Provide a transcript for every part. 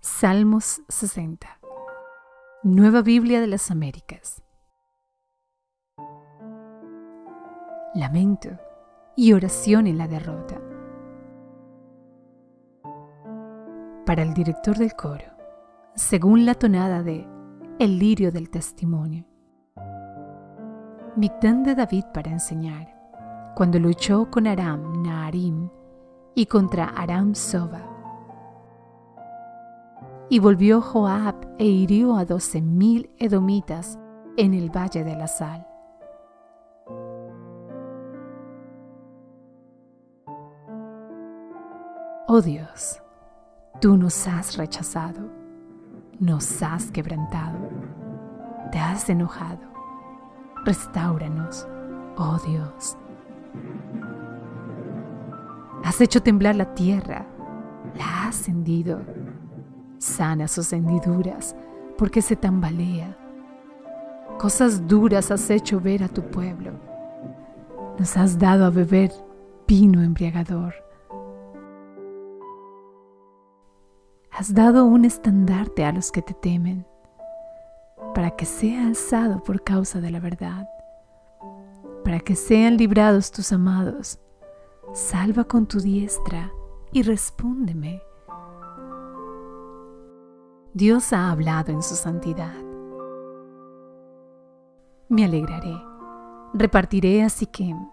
Salmos 60. Nueva Biblia de las Américas. Lamento y oración en la derrota. Para el director del coro, según la tonada de El lirio del testimonio. Mictán de David para enseñar, cuando luchó con Aram Naarim y contra Aram Soba. Y volvió Joab e hirió a doce mil edomitas en el valle de la sal. Oh Dios, tú nos has rechazado, nos has quebrantado, te has enojado. Restáuranos, oh Dios. Has hecho temblar la tierra, la has hendido. Sana sus hendiduras, porque se tambalea. Cosas duras has hecho ver a tu pueblo. Nos has dado a beber vino embriagador. Has dado un estandarte a los que te temen, para que sea alzado por causa de la verdad, para que sean librados tus amados salva con tu diestra y respóndeme. Dios ha hablado en su santidad. Me alegraré, repartiré a Siquem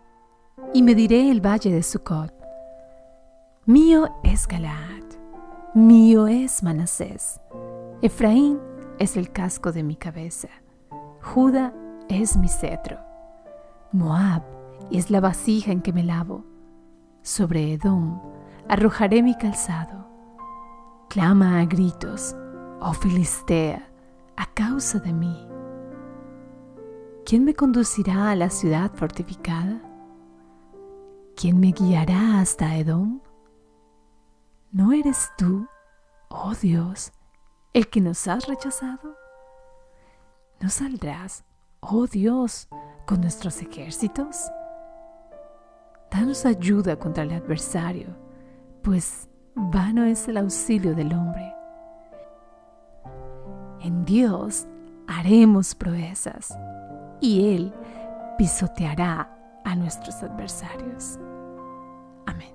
y mediré el valle de Sucot. Mío es Galaad, mío es Manasés. Efraín es el casco de mi cabeza, Judá es mi cetro, Moab es la vasija en que me lavo sobre Edom arrojaré mi calzado. Clama a gritos, oh Filistea, a causa de mí. ¿Quién me conducirá a la ciudad fortificada? ¿Quién me guiará hasta Edom? ¿No eres tú, oh Dios, el que nos has rechazado? ¿No saldrás, oh Dios, con nuestros ejércitos? Danos ayuda contra el adversario, pues vano es el auxilio del hombre. En Dios haremos proezas y Él pisoteará a nuestros adversarios. Amén.